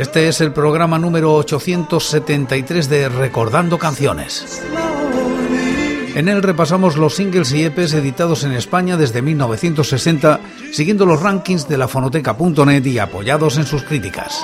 Este es el programa número 873 de Recordando Canciones. En él repasamos los singles y EPs editados en España desde 1960, siguiendo los rankings de la fonoteca.net y apoyados en sus críticas.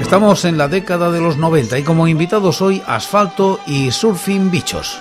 Estamos en la década de los 90 y como invitados hoy Asfalto y Surfing Bichos.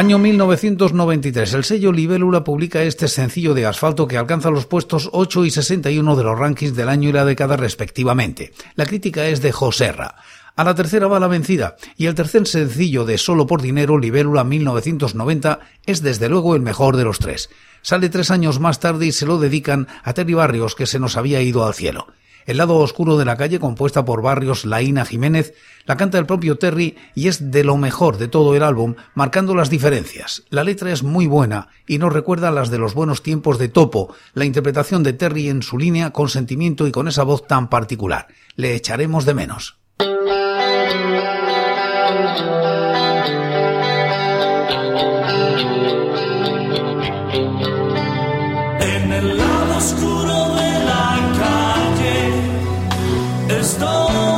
Año 1993. El sello Libélula publica este sencillo de asfalto que alcanza los puestos 8 y 61 de los rankings del año y la década respectivamente. La crítica es de Joserra. A la tercera va la vencida, y el tercer sencillo de Solo por Dinero, Libélula 1990, es desde luego el mejor de los tres. Sale tres años más tarde y se lo dedican a Terry Barrios, que se nos había ido al cielo. El lado oscuro de la calle, compuesta por Barrios Laína Jiménez, la canta el propio Terry y es de lo mejor de todo el álbum, marcando las diferencias. La letra es muy buena y nos recuerda a las de los buenos tiempos de Topo, la interpretación de Terry en su línea con sentimiento y con esa voz tan particular. Le echaremos de menos. stone.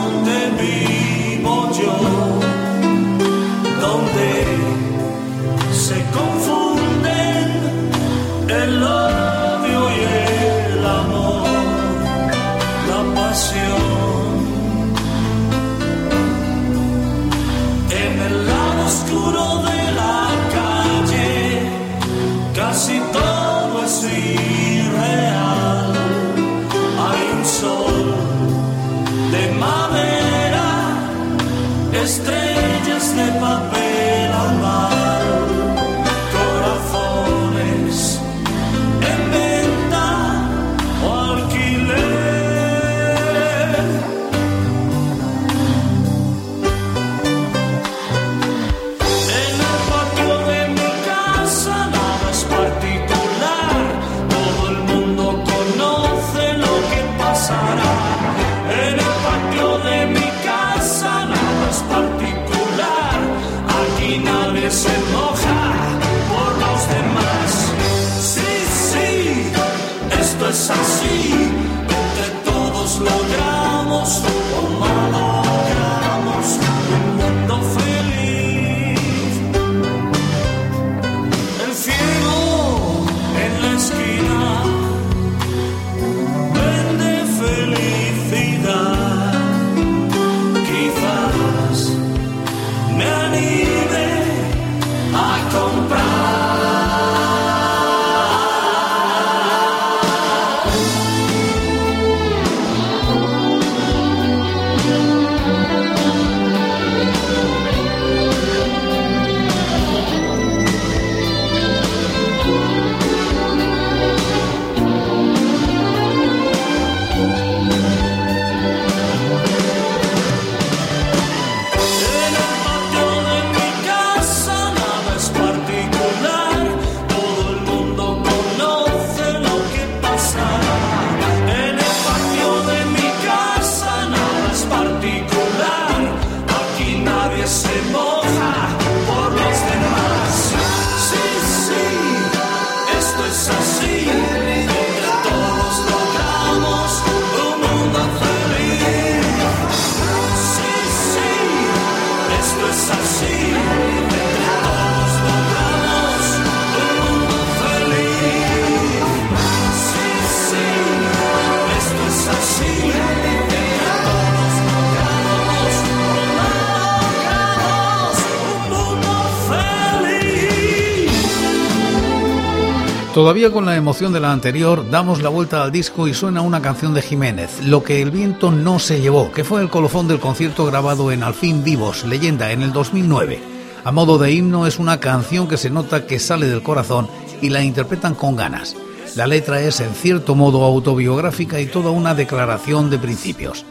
Todavía con la emoción de la anterior, damos la vuelta al disco y suena una canción de Jiménez, Lo que el viento no se llevó, que fue el colofón del concierto grabado en Alfín Vivos, leyenda, en el 2009. A modo de himno es una canción que se nota que sale del corazón y la interpretan con ganas. La letra es en cierto modo autobiográfica y toda una declaración de principios.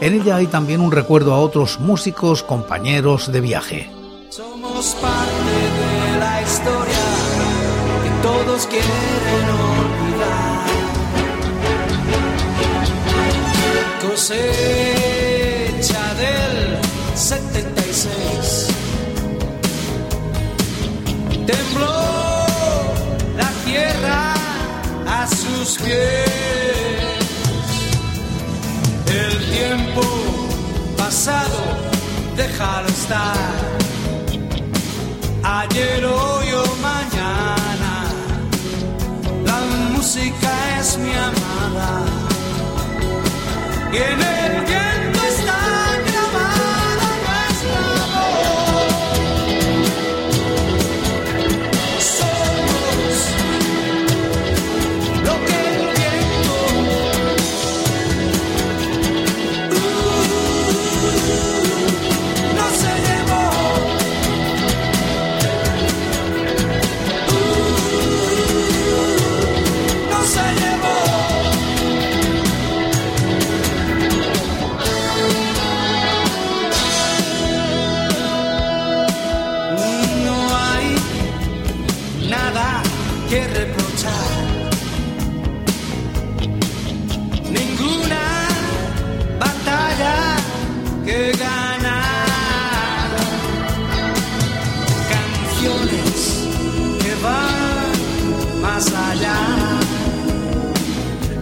En ella hay también un recuerdo a otros músicos, compañeros de viaje. Somos parte de la historia todos quieren olvidar. Cosecha del 76. Tembló la tierra a sus pies. El tiempo pasado, déjalo estar. Ayer, música es mi amada. Y en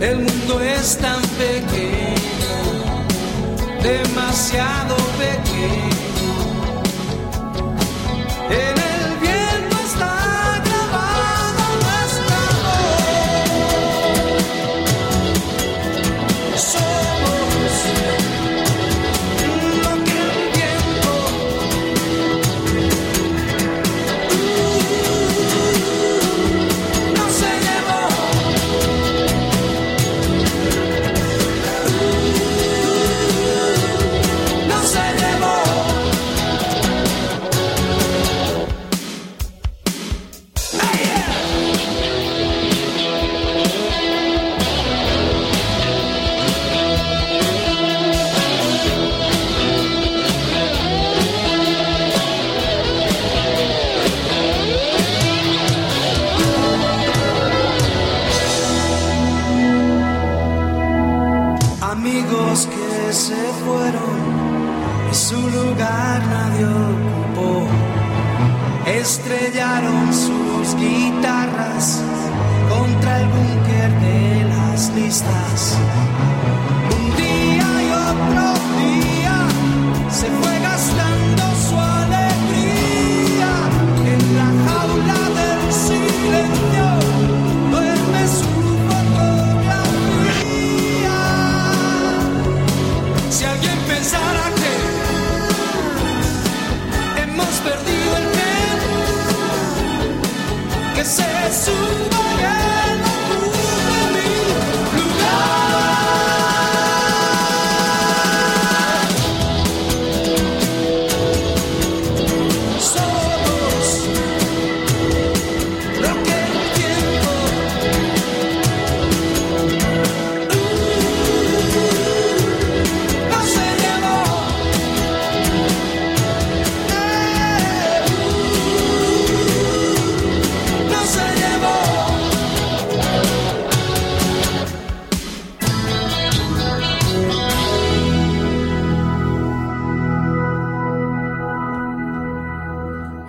El mundo es tan pequeño, demasiado pequeño. Que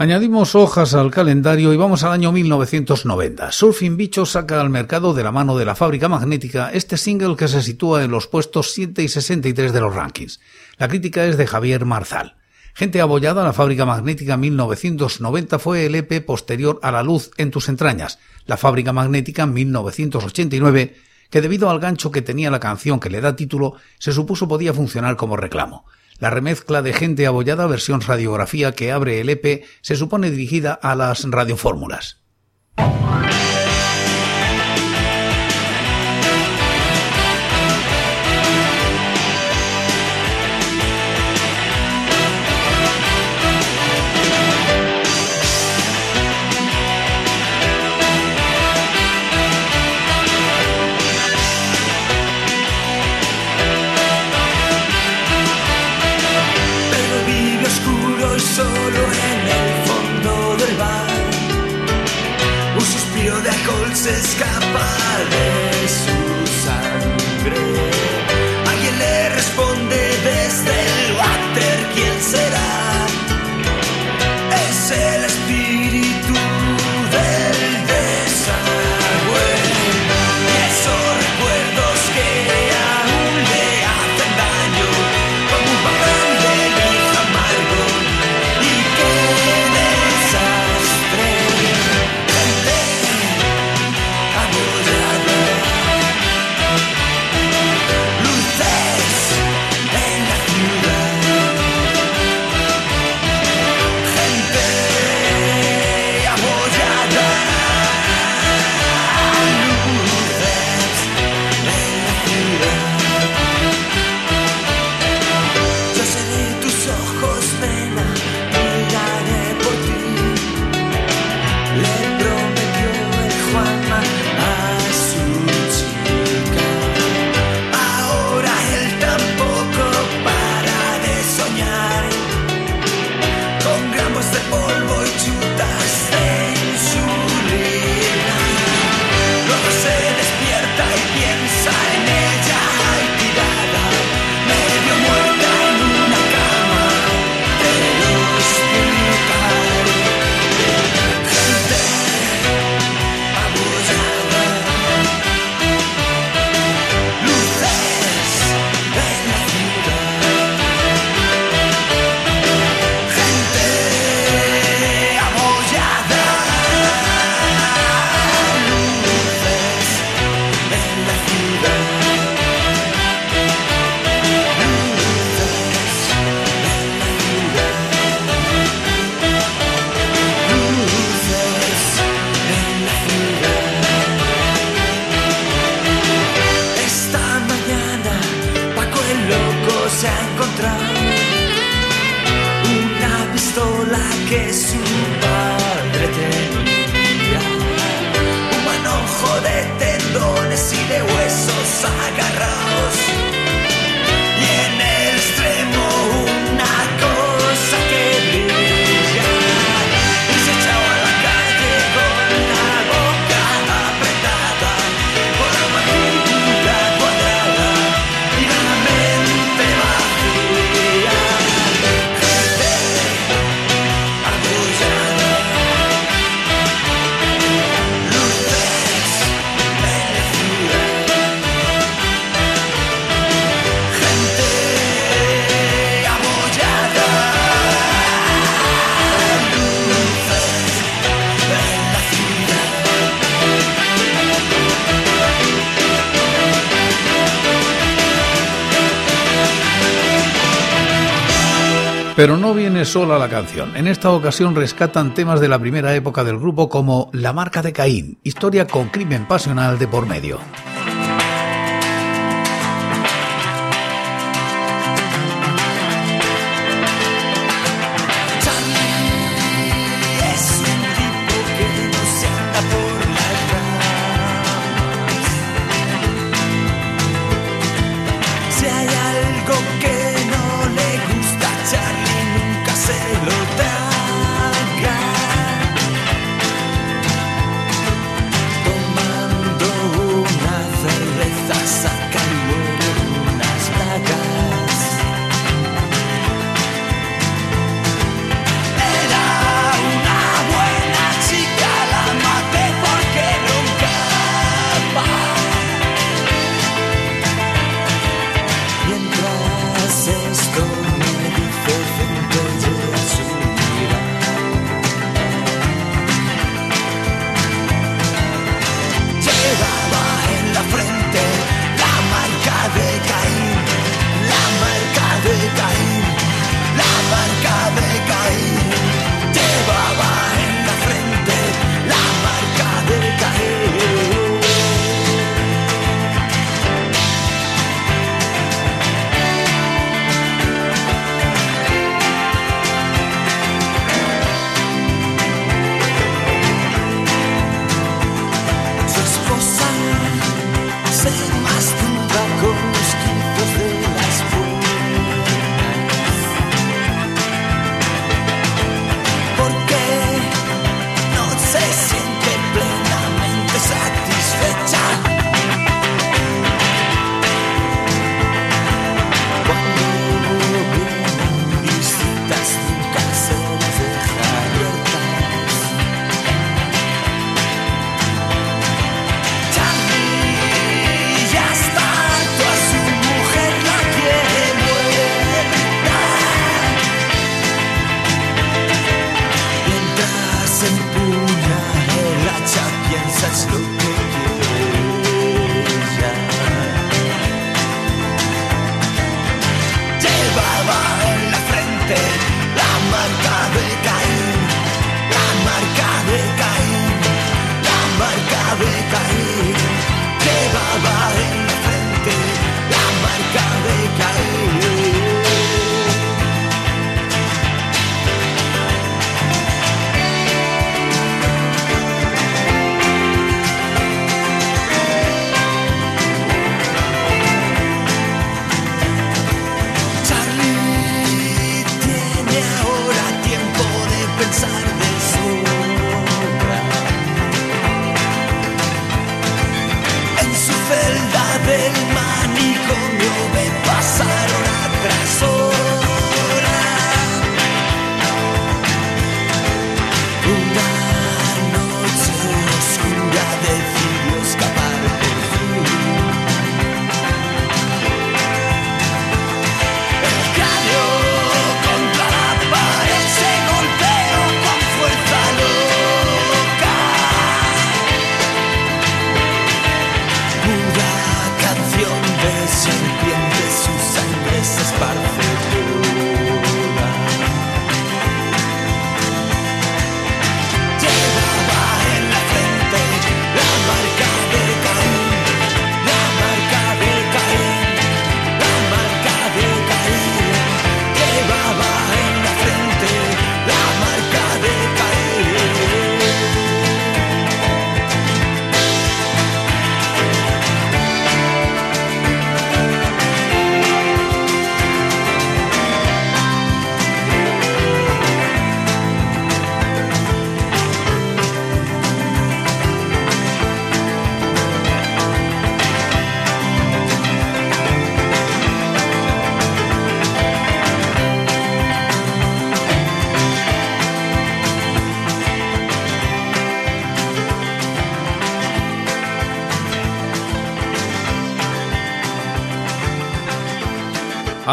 Añadimos hojas al calendario y vamos al año 1990. Surfing Bicho saca al mercado de la mano de la fábrica magnética este single que se sitúa en los puestos 7 y 63 de los rankings. La crítica es de Javier Marzal. Gente abollada, la fábrica magnética 1990 fue el EP posterior a La luz en tus entrañas. La fábrica magnética 1989 que debido al gancho que tenía la canción que le da título, se supuso podía funcionar como reclamo. La remezcla de Gente Abollada versión radiografía que abre el EP se supone dirigida a las radiofórmulas. Pero no viene sola la canción. En esta ocasión rescatan temas de la primera época del grupo como La marca de Caín, historia con crimen pasional de por medio.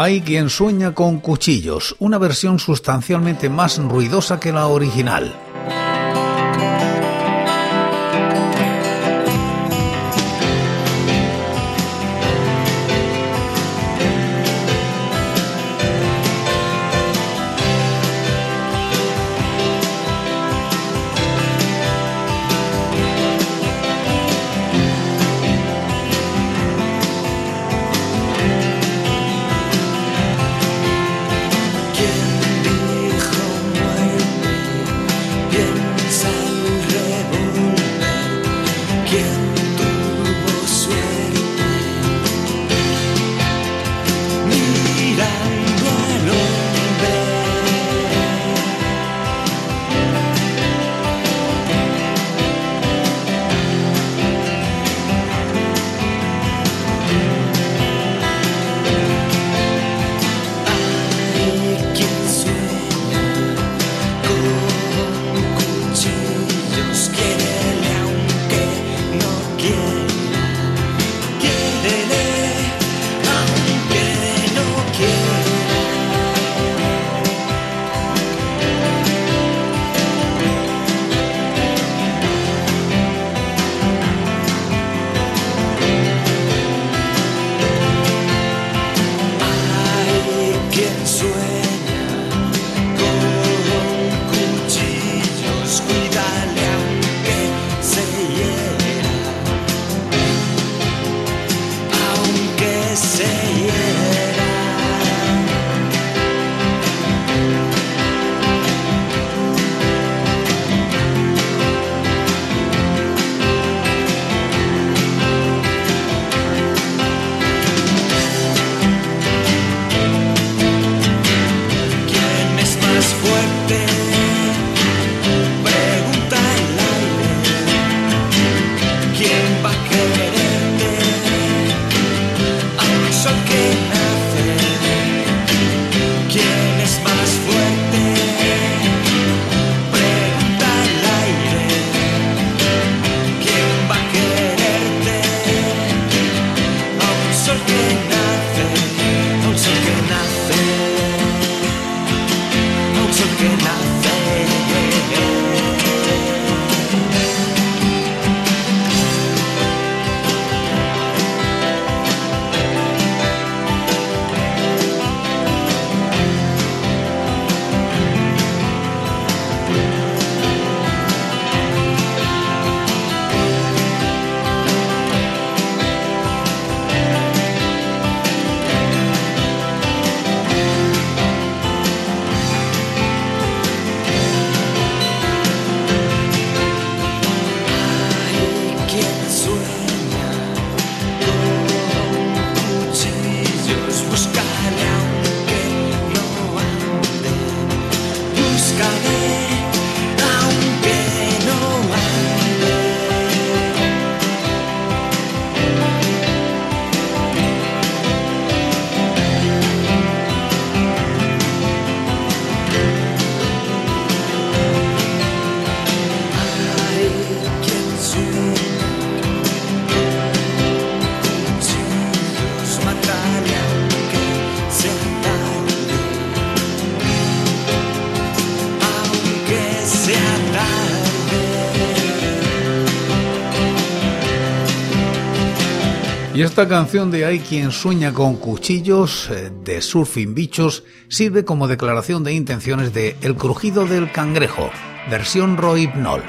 Hay quien sueña con cuchillos, una versión sustancialmente más ruidosa que la original. Esta canción de Hay quien sueña con cuchillos eh, de Surfing Bichos sirve como declaración de intenciones de El crujido del cangrejo, versión Roy Knoll.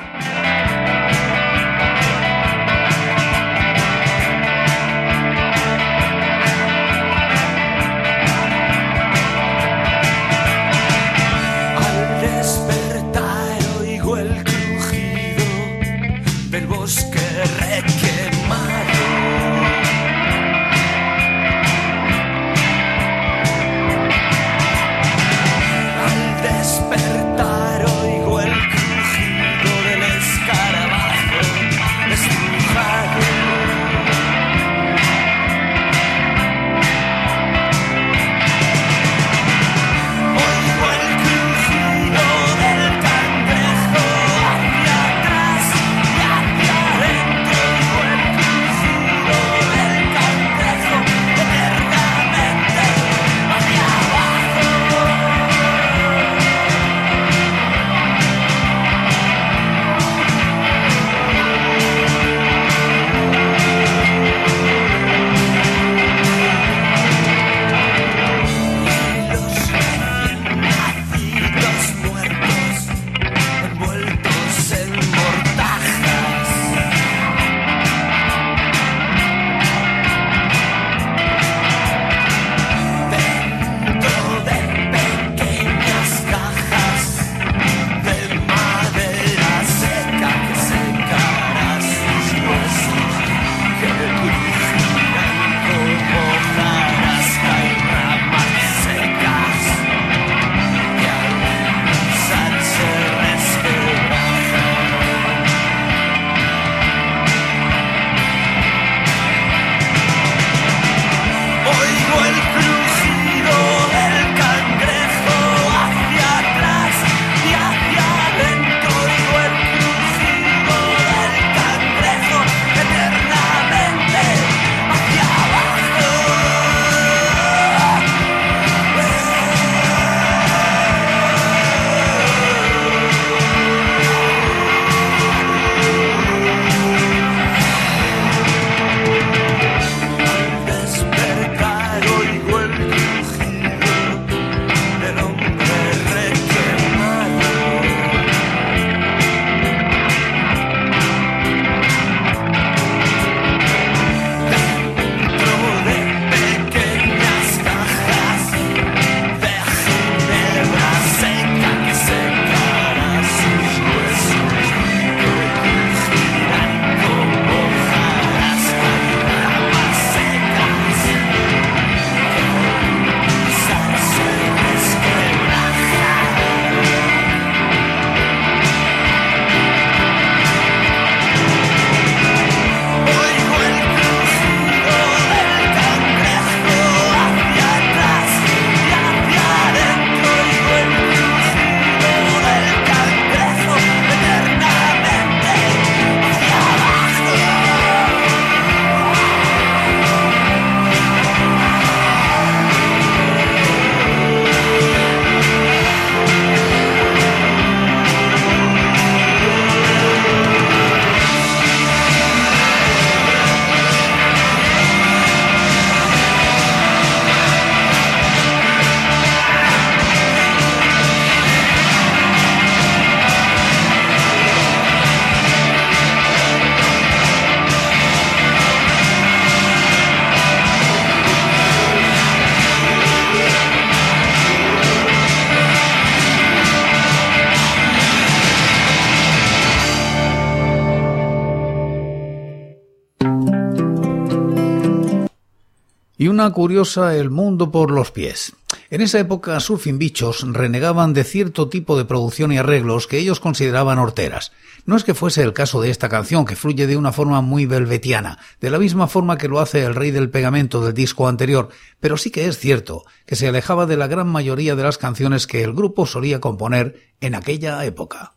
Y una curiosa El mundo por los pies. En esa época, Surfing Bichos renegaban de cierto tipo de producción y arreglos que ellos consideraban horteras. No es que fuese el caso de esta canción, que fluye de una forma muy velvetiana, de la misma forma que lo hace el rey del pegamento del disco anterior, pero sí que es cierto que se alejaba de la gran mayoría de las canciones que el grupo solía componer en aquella época.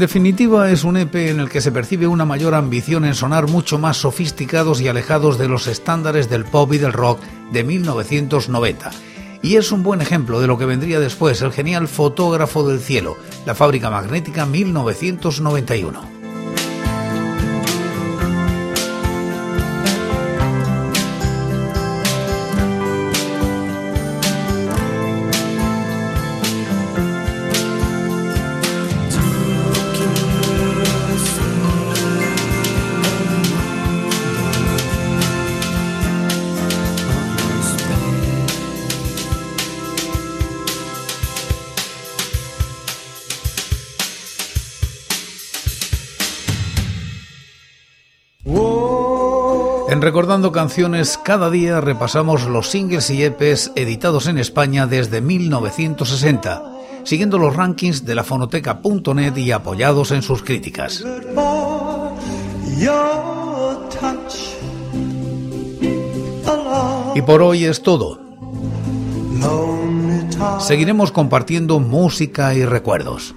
Definitiva, es un EP en el que se percibe una mayor ambición en sonar mucho más sofisticados y alejados de los estándares del pop y del rock de 1990. Y es un buen ejemplo de lo que vendría después el genial Fotógrafo del Cielo, la fábrica magnética 1991. Recordando Canciones, cada día repasamos los singles y EPs editados en España desde 1960, siguiendo los rankings de la fonoteca.net y apoyados en sus críticas. Y por hoy es todo. Seguiremos compartiendo música y recuerdos